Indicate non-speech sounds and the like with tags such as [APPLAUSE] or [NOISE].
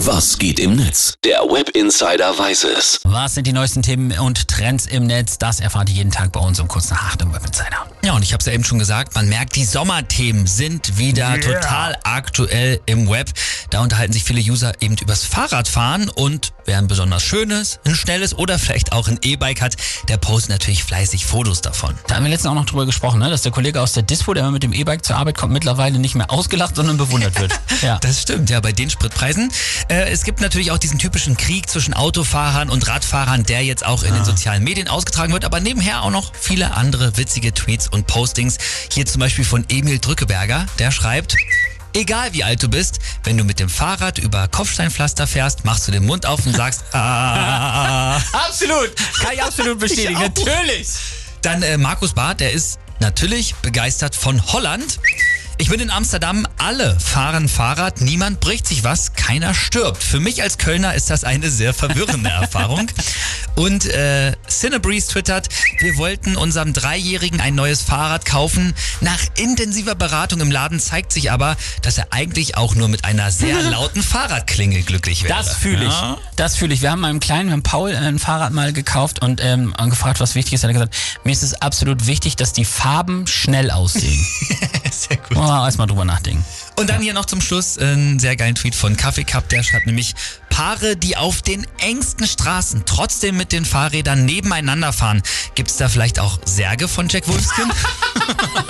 Was geht im Netz? Der Web Insider weiß es. Was sind die neuesten Themen und Trends im Netz? Das erfahrt ihr jeden Tag bei uns um kurz nach 8 im Web Insider. Ja, und ich habe es ja eben schon gesagt, man merkt, die Sommerthemen sind wieder yeah. total aktuell im Web. Da unterhalten sich viele User eben übers Fahrradfahren und wer ein besonders schönes, ein schnelles oder vielleicht auch ein E-Bike hat, der postet natürlich fleißig Fotos davon. Da haben wir letztens auch noch drüber gesprochen, ne? dass der Kollege aus der Dispo, der mit dem E-Bike zur Arbeit kommt, mittlerweile nicht mehr ausgelacht, sondern bewundert wird. [LAUGHS] Ja. Das stimmt, ja, bei den Spritpreisen. Äh, es gibt natürlich auch diesen typischen Krieg zwischen Autofahrern und Radfahrern, der jetzt auch in ah. den sozialen Medien ausgetragen wird, aber nebenher auch noch viele andere witzige Tweets und Postings. Hier zum Beispiel von Emil Drückeberger, der schreibt, Egal wie alt du bist, wenn du mit dem Fahrrad über Kopfsteinpflaster fährst, machst du den Mund auf und sagst, [LAUGHS] ah. absolut, kann ich absolut [LAUGHS] bestätigen, ich natürlich. Dann äh, Markus Barth, der ist natürlich begeistert von Holland. Ich bin in Amsterdam, alle fahren Fahrrad, niemand bricht sich was, keiner stirbt. Für mich als Kölner ist das eine sehr verwirrende [LAUGHS] Erfahrung. Und äh, Cinebreeze twittert, wir wollten unserem Dreijährigen ein neues Fahrrad kaufen. Nach intensiver Beratung im Laden zeigt sich aber, dass er eigentlich auch nur mit einer sehr [LAUGHS] lauten Fahrradklingel glücklich wäre. Das fühle ich. Ja. Das fühle ich. Wir haben meinem Kleinen, wir haben Paul äh, ein Fahrrad mal gekauft und ähm, gefragt, was wichtig ist. Er hat gesagt, mir ist es absolut wichtig, dass die Farben schnell aussehen. [LAUGHS] gut. Oh, erstmal drüber nachdenken. Und dann hier noch zum Schluss einen sehr geilen Tweet von Kaffee Cup, der schreibt nämlich, Paare, die auf den engsten Straßen trotzdem mit den Fahrrädern nebeneinander fahren. Gibt es da vielleicht auch Särge von Jack Wolfskin? [LAUGHS]